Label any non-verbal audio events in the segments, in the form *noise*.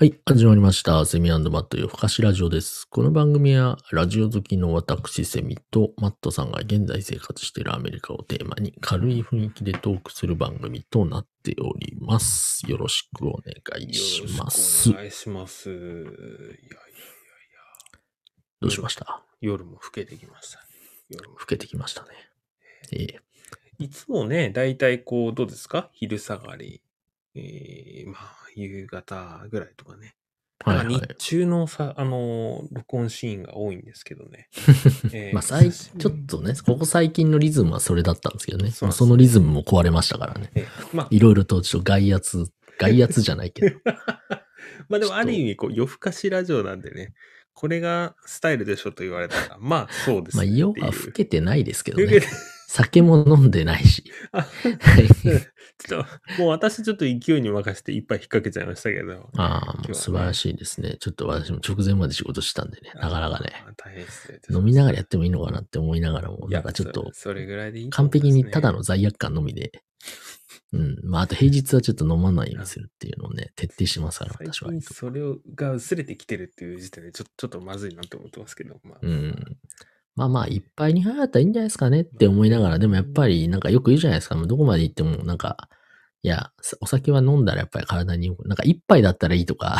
はい、始まりました。セミマット夜更かしラジオです。この番組は、ラジオ好きの私セミとマットさんが現在生活しているアメリカをテーマに軽い雰囲気でトークする番組となっております。よろしくお願いします。お願いします。いやいやいやいや。どうしました？夜も更けてきましたね。夜も老けてきましたね。ええいつもね、だいたいこう、どうですか？昼下がり。えー、まあ、夕方ぐらいとかね。はいはいまあ。日中のさ、あのー録音シーンが多いんですけどね。*laughs* えーまあ、最久しぶりちょっとね、ここ最近のリズムはそれだったんですけどね。そうなんですそのリズムも壊れましたからね。えーまあ、いろいろとちょっと外圧、*laughs* 外圧じゃないけど。*laughs* まあでもある意味、こう、夜更かしラジオなんでね、これがスタイルでしょと言われたら、まあそうですまあ、ね。夜は更けてないですけどね。酒も飲んでないし。ちょっと、もう私ちょっと勢いに任せていっぱい引っ掛けちゃいましたけど。ああ、もう素晴らしいですね。ちょっと私も直前まで仕事したんでね、なかなかね。大変です飲みながらやってもいいのかなって思いながらも、なんかちょっとそそれぐらいでいいと完璧にただの罪悪感のみで、うん。まあ、あと平日はちょっと飲まないようにするっていうのをね、徹底しますから、最私は。近それが薄れてきてるっていう時点でちょちょっとまずいなって思ってますけど。まあ、うん。まあまあ、いっぱいに杯だったらいいんじゃないですかねって思いながら、でもやっぱりなんかよく言うじゃないですか。どこまで行ってもなんか、いや、お酒は飲んだらやっぱり体になんか一杯だったらいいとか、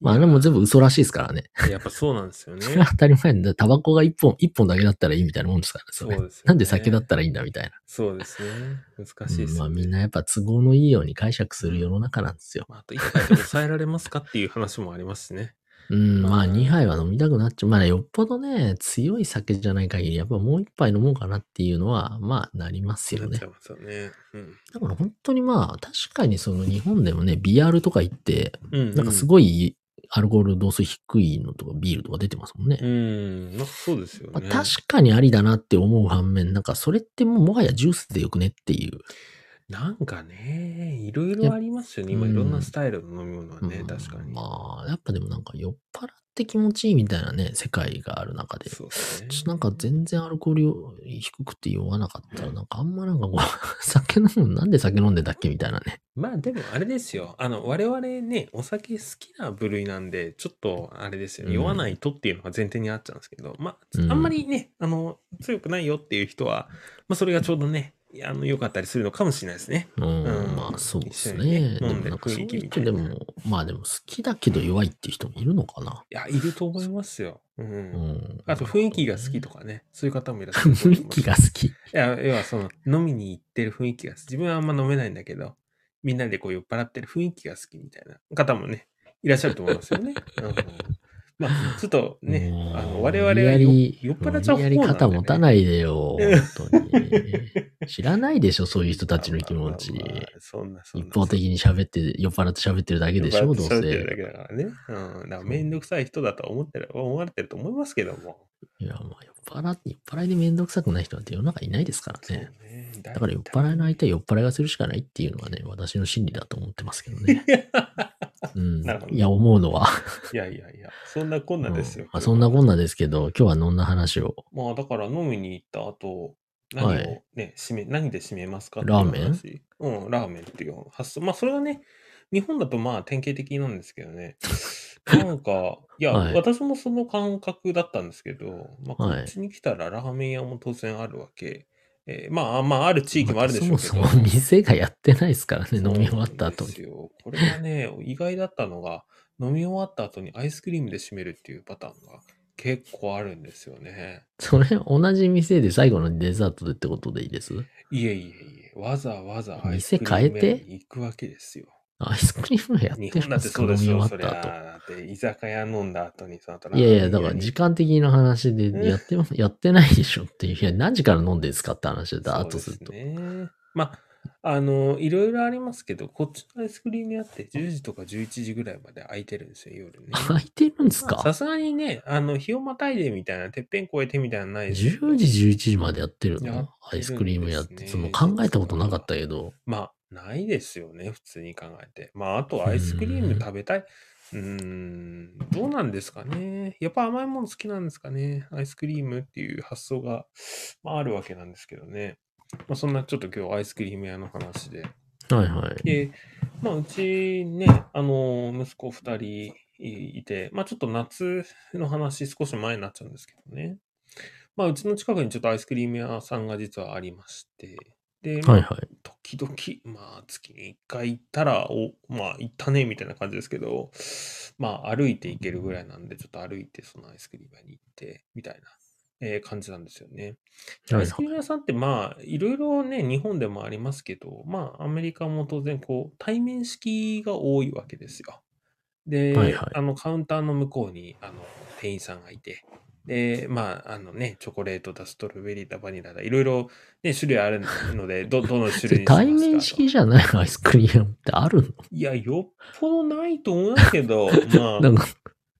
まああれも全部嘘らしいですからね。やっぱそうなんですよね。それは当たり前だ。タバコが一本、一本だけだったらいいみたいなもんですからね。それそうですよねなんで酒だったらいいんだみたいな。そうですね。難しいですよ、ねうんまあみんなやっぱ都合のいいように解釈する世の中なんですよ。まあ、あと一杯で抑えられますかっていう話もありますしね。うん、まあうん2杯は飲みたくなっちゃう。まあよっぽどね、強い酒じゃない限り、やっぱもう一杯飲もうかなっていうのは、まあなりますよねなっちゃ。いますよね。うん。だから本当にまあ、確かにその日本でもね、ビアールとか行って、うん、なんかすい。ごいアルコール度数低いのとかビールとか出てますもんね。うん。まあ、そうですよまあね。確かにありだなって思う反面、なんかそれってもうもはやジュースでよくねっていう。なんかね、いろいろありますよね。今、うんいろんなスタイルの飲み物はね、うん確かに。まあ、やっぱでもなんか酔っ払って気持ちいいみたいなね、世界がある中で。そうですね。なんか全然アルコール低くて酔わなかったら、なんかあんまなんかこう、酒飲む、なんで酒飲んでたっけみたいなね。まあでもあれですよ。あの、我々ね、お酒好きな部類なんで、ちょっとあれですよね。うん酔わないとっていうのが前提にあっちゃうんですけど、まあ、うんあんまりね、あの、強くないよっていう人は、まあそれがちょうどね、あの、良かったりするのかもしれないですね。うん、うんまあそうですね。ね飲んででもなんかそういう雰囲気みたいな人でも、まあでも好きだけど弱いっていう人もいるのかな。いや、いると思いますよ。うん。うん。あと雰囲気が好きとかね、そういう方もいらっしゃると *laughs* 雰。囲気が好き。いや、要はその、飲みに行ってる雰囲気が、自分はあんま飲めないんだけど、みんなでこう酔っ払ってる雰囲気が好きみたいな方もね、いらっしゃると思いますよね。*laughs* うん、まあ、ちょっとね、あの、我々は酔っ払っちゃう方なんで、ね。肩持たないでよ、本当に。知らないでしょ、そういう人たちの気持ち。まあまあまあそんな、そんな。一方的に喋って、酔っ払って喋ってるだけでしょ、どう酔っ払って喋ってるだせ。けだからね。うん。だからめんどくさい人だと思ってる、思われてると思いますけども。いや、まあ酔っ払って、酔っ払いでめんどくさくない人なんて世の中いないですからね。ね。だだから酔っ払いの相手は酔っ払いがするしかないっていうのはね、私の心理だと思ってますけどね。*laughs* うんいや、思うのは。いやいやいや、そんなこんなですよ。うんまあそんなこんなですけど、今日はどんな話を？まあだから飲みに行った後、何をはね、い締め、何で締めますかラーメン？ンうん、ラーメンっていう発想。まあそれがね、日本だとまあ典型的なんですけどね。*laughs* なんか、いや、はい私もその感覚だったんですけど、まあこはいっちに来たらラーメン屋も当然あるわけ。えーまあまあある地域もあるでしょうけど。そもそも店がやってないですからね、飲み終わった後に。これがね、意外だったのが、飲み終わった後にアイスクリームで締めるっていうパターンが結構あるんですよね。それ、同じ店で最後のデザートでってことでいいです？いえいえいえ、わざわざアイス店クリーム変えて？行くわけですよ。アイスクリームやって日本だってるんですかそうですよ、飲み終わそりゃ。った後。だって居酒屋飲んだ後にその後いやいや、だから時時間的な話でやっても、やってないでしょっていう。いや、何時から飲んでんですかって話だ、そうです後すると。ね。まあ、あの、いろいろありますけど、こっちのアイスクリーム屋って10時とか11時ぐらいまで空いてるんですよ、夜ね。空いてるんですか？まあさすがにね、あの、日をまたいでみたいな、てっぺん越えてみたいなのないですけど ?10 時、11時までやってるやのってるんですねアイスクリームやって。その考えたことなかったけど。まあ、ないですよね、普通に考えて。まあ、あとアイスクリーム食べたい。うーん、どうなんですかね。やっぱ甘いもの好きなんですかね。アイスクリームっていう発想が、まあ、あるわけなんですけどね。まあ、そんなちょっと今日アイスクリーム屋の話で。はいはい。で、まあ、うちね、あの、息子二人いて、まあちょっと夏の話少し前になっちゃうんですけどね。まあうちの近くにちょっとアイスクリーム屋さんが実はありまして、で、まあはいはい。時々、まあ月に一回行ったら、お、まあ行ったねみたいな感じですけど、まあ歩いて行けるぐらいなんで、ちょっと歩いてそのアイスクリーム屋に行って、みたいな、えー感じなんですよね。アイスクリーム屋さんってまあ、いろいろね、日本でもありますけど、まあアメリカも当然こう、対面式が多いわけですよ。で、はいはい。あのカウンターの向こうにあの店員さんがいて、で、まあ、あのね、チョコレートだ、ストロベリーだ、バニラだ、いろいろね、種類あるので、ど、どの種類にしますか *laughs* 対面式じゃないアイスクリームってあるの？いや、よっぽどないと思いますけど、*laughs* まあ、なんか、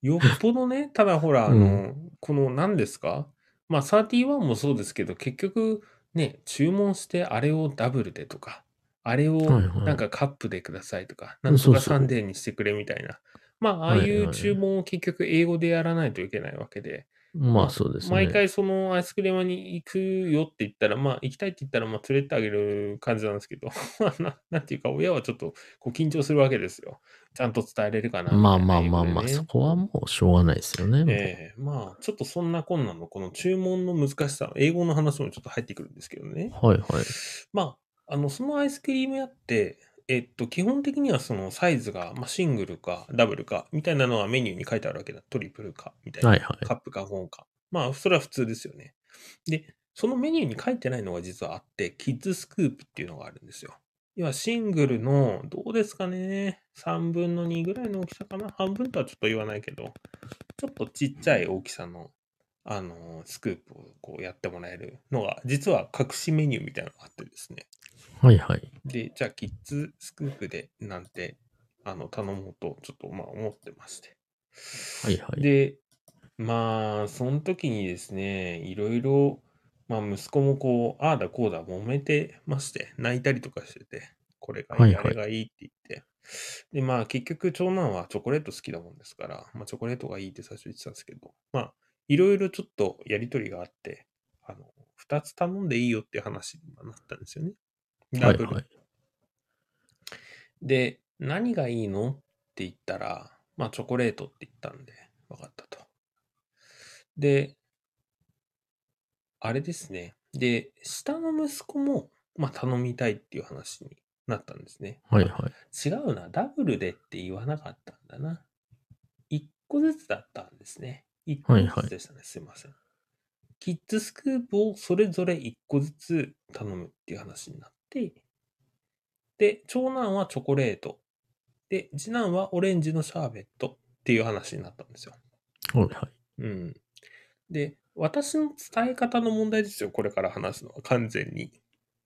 よっぽどね、ただほら、あの、うこの何ですか？まあ、31もそうですけど、結局、ね、注文してあれをダブルでとか、あれをはいはいなんかカップでくださいとか、うんなんとかサンデーにしてくれみたいな。まあ、ああはいはいいう注文を結局英語でやらないといけないわけで、まあそうですね。毎回そのアイスクリーム屋に行くよって言ったら、まあ行きたいって言ったら、まあ連れてあげる感じなんですけど、*laughs* まあななんていうか、親はちょっとこう緊張するわけですよ。ちゃんと伝えれるかなみたいなまあまあまあまあ、そこはもうしょうがないですよね。ええまあ、ちょっとそんなこんなの、この注文の難しさ、英語の話もちょっと入ってくるんですけどね。はいはい。まあ、あの、そのアイスクリーム屋って、えっと、基本的にはそのサイズが、まあ、シングルかダブルかみたいなのはメニューに書いてあるわけだ。トリプルかみたいな。はいはいカップかゴンか。まあ、それは普通ですよね。で、そのメニューに書いてないのが実はあって、キッズスクープっていうのがあるんですよ。要はシングルの、どうですかね。3分の2ぐらいの大きさかな。半分とはちょっと言わないけど、ちょっとちっちゃい大きさの、あの、スクープをこうやってもらえるのが、実は隠しメニューみたいなのがあってですね。はいはい。で、じゃあ、キッズスクープでなんて、あの、頼もうと、ちょっとまあ思ってまして。はいはい。で、まあ、その時にですね、いろいろ、まあ、息子もこう、ああだこうだ揉めてまして、泣いたりとかしてて、これがいい、はいはいあれがいいって言って。で、まあ、結局、長男はチョコレート好きだもんですから、まあ、チョコレートがいいって最初言ってたんですけど、まあ、いろいろちょっとやりとりがあって、あの、二つ頼んでいいよっていう話になったんですよね。ダブルはいはい。で、何がいいのって言ったら、まあチョコレートって言ったんで、分かったと。で、あれですね。で、下の息子も、まあ頼みたいっていう話になったんですね。はいはい。違うな、ダブルでって言わなかったんだな。一個ずつだったんですね。一個ずつでしたね。すいません。キッズスクープをそれぞれ一個ずつ頼むっていう話になって、で、長男はチョコレート。で、次男はオレンジのシャーベットっていう話になったんですよ。はいはい。うん。で、私の伝え方の問題ですよ。これから話すのは完全に。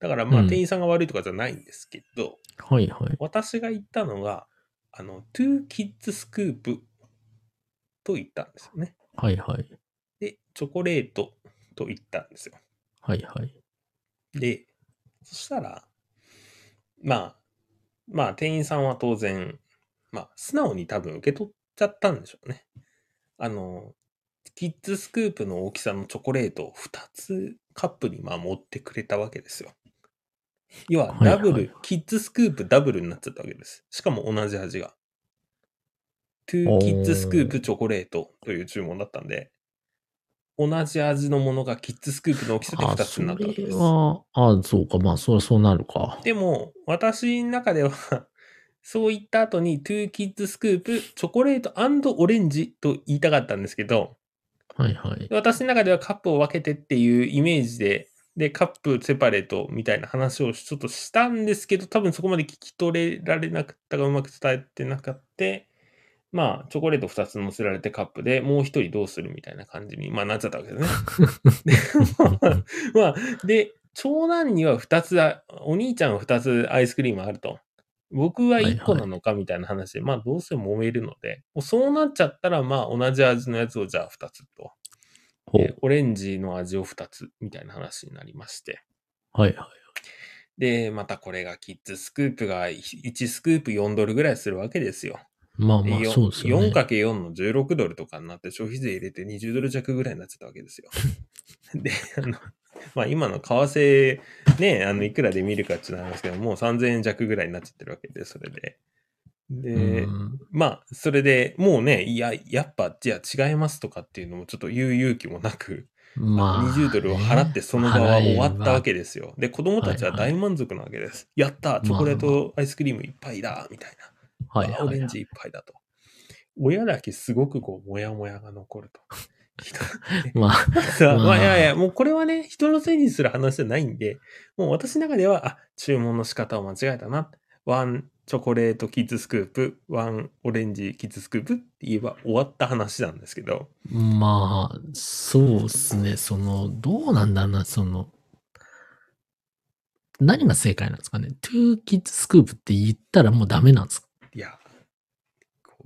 だからまあうん店員さんが悪いとかじゃないんですけど、はいはい。私が言ったのが、あの、2 kids scoop と言ったんですよね。はいはい。で、チョコレートと言ったんですよ。はいはい。で、そしたら、まあ、まあ、店員さんは当然、まあ、素直に多分受け取っちゃったんでしょうね。あの、キッズスクープの大きさのチョコレートを2つカップにまあ持ってくれたわけですよ。要は、はいはいダブル、キッズスクープダブルになっちゃったわけです。しかも同じ味が。トゥーキッズスクープチョコレートという注文だったんで、同じ味のものがキッズスクープの大きさであ、2つそになったわけです。れは、あ、そうか。まあ、それはそうなるか。でも、私の中では、そう言った後に、トゥーキッズスクープ、チョコレートオレンジと言いたかったんですけど、はいはい。私の中ではカップを分けてっていうイメージで、で、カップセパレートみたいな話をちょっとしたんですけど、多分そこまで聞き取れられなかったかうまく伝えてなかった。まあ、チョコレート2つ乗せられてカップでもう一人どうするみたいな感じに、まあ、なっちゃったわけですね。*laughs* で、まあ、で、長男には2つだ、お兄ちゃんは2つアイスクリームあると。僕は1個なのかみたいな話で、まあどうせ揉めるので、もうそうなっちゃったら、まあ同じ味のやつをじゃあ2つと。ほうでオレンジの味を2つみたいな話になりまして。はいはい。で、またこれがキッズスクープが1スクープ4ドルぐらいするわけですよ。でまあまあ、よそうですよね。4×4 の16ドルとかになって消費税入れて20ドル弱ぐらいになっちゃったわけですよ。*laughs* で、あの、まあ今の為替ね、あの、いくらで見るかっていうのはあるんですけど、もう3000円弱ぐらいになっちゃってるわけで、それで。で、うんまあ、それでもうね、いや、やっぱ、じゃあ違いますとかっていうのもちょっと言う勇気もなく、まあ、20ドルを払ってその場は終わったわけで。ですよ。で、子供たちは大満足なわけです。やったチョコレートアイスクリームいっぱいだみたいな。はいオレンジいっぱいだと。親だけすごくこう、もやもやが残ると。人まあ、まあまあ、いやいや、もうこれはね、人のせいにする話じゃないんで、もう私の中では、あ、注文の仕方を間違えたな。ワンチョコレートキッズスクープ、ワンオレンジキッズスクープって言えば終わった話なんですけど、まあ、そうですね。その、どうなんだろうな、その、何が正解なんですかね。トゥーキッズスクープって言ったらもうダメなんですか？いや、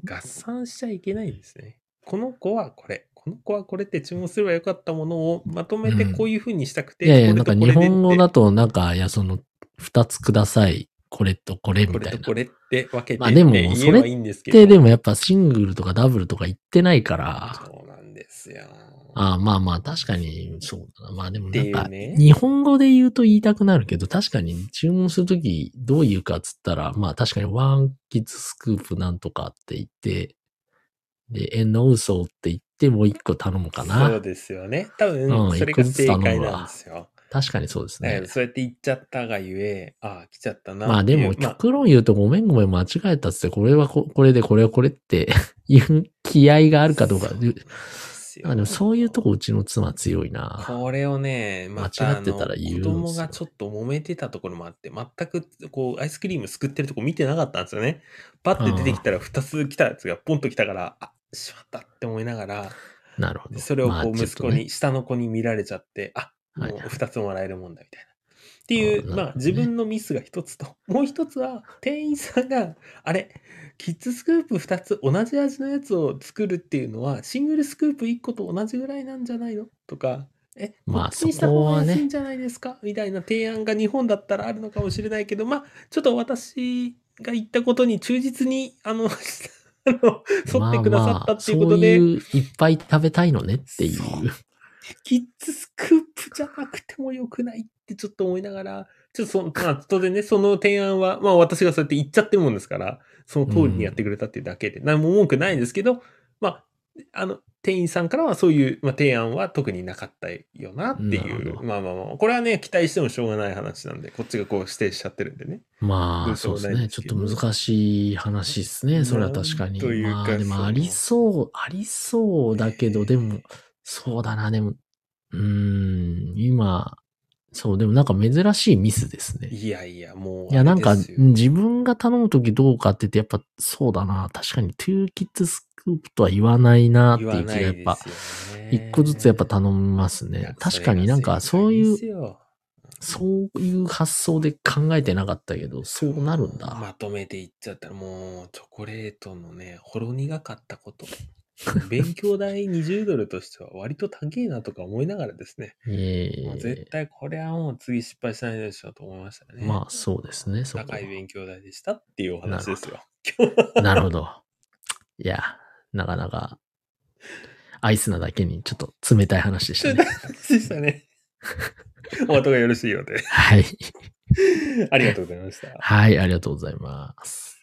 合算しちゃいけないんですね。この子はこれ、この子はこれって注文すればよかったものをまとめてこういう風にしたくて、いやいや、なんか日本語だと、なんか、いや、その、二つください。これとこれみたいな。これとこれって分けてまあでもそればいいんですけど。で、でもやっぱシングルとかダブルとか言ってないから、そうなんですよ。ああまあまあ確かにそうだな。まあでもなんか、日本語で言うと言いたくなるけど、確かに注文するときどう言うかっつったら、まあ確かにワンキッズスクープなんとかって言って、で、エノウソって言ってもう一個頼むかそうな。ですよね。多う分、んそれが正解なんですよ。確かにそうですね。そうやって言っちゃったがゆえ、ああ、来ちゃったなまあでも、極論言うとごめんごめん間違えたっつって、これはここれでこれはこれって *laughs* いう気合があるかどうか。あでもそういうとこうちの妻強いな。これをね、また間違ってたら言うんですよあの子供がちょっと揉めてたところもあって、全くこうアイスクリームすくってるとこ見てなかったんですよね。パッて出てきたら2つ来たやつがポンと来たから、あ、しまったって思いながら、なるほど。それをまあこう息子に、下の子に見られちゃって、あ、もうはい。はい2つもらえるもんだみたいな。っていう、あね。まあ自分のミスが一つと、もう一つは店員さんが、あれ、キッズスクープ2つ同じ味のやつを作るっていうのは、シングルスクープ1個と同じぐらいなんじゃないの？とか、え、まあこっちにした方がそこはいんじゃないですか、みたいな提案が日本だったらあるのかもしれないけど、まあ、ちょっと私が言ったことに忠実に、あの、あ *laughs* の沿ってくださったっていうことで、まあまあそういういっぱい食べたいのねっていう。キッズスクープじゃなくてもよくないってちょっと思いながら、ちょっとその、まあ、当然ね、その提案は、まあ私がそうやって言っちゃってるもんですから、その通りにやってくれたっていうだけで、何も文句ないんですけど、まあ、あの、店員さんからはそういう、まあ、提案は特になかったよなっていう。まあまあまあ、これはね、期待してもしょうがない話なんで、こっちがこう指定しちゃってるんでね。まあ、そううですね。ちょっと難しい話ですね。それは確かに。というかまあ、でもありそう、ありそうだけど、でも、そうだな、でも、うーん、今、そう、でもなんか珍しいミスですね。いやいや、もう。いや、なんか、自分が頼むときどうかって言って、やっぱそうだな。確かに、トゥーキッズスクープとは言わないなっていう気がやっぱ、一個ずつやっぱ頼みますね。確かになんかそういう、そういう発想で考えてなかったけど、そうなるんだ。まとめていっちゃったらもうチョコレートのね、ほろ苦かったこと。*laughs* 勉強代20ドルとしては割と高いなとか思いながらですね。えもう絶対これはもう次失敗しないでしょうと思いましたね。まあそうですね、そこ高い勉強代でしたっていうお話ですよ。*laughs* なるほど。いや、なかなか、アイスなだけにちょっと冷たい話でしたね。話でしたね。*laughs* お後がよろしいようで。はい。ありがとうございました。はい、ありがとうございます。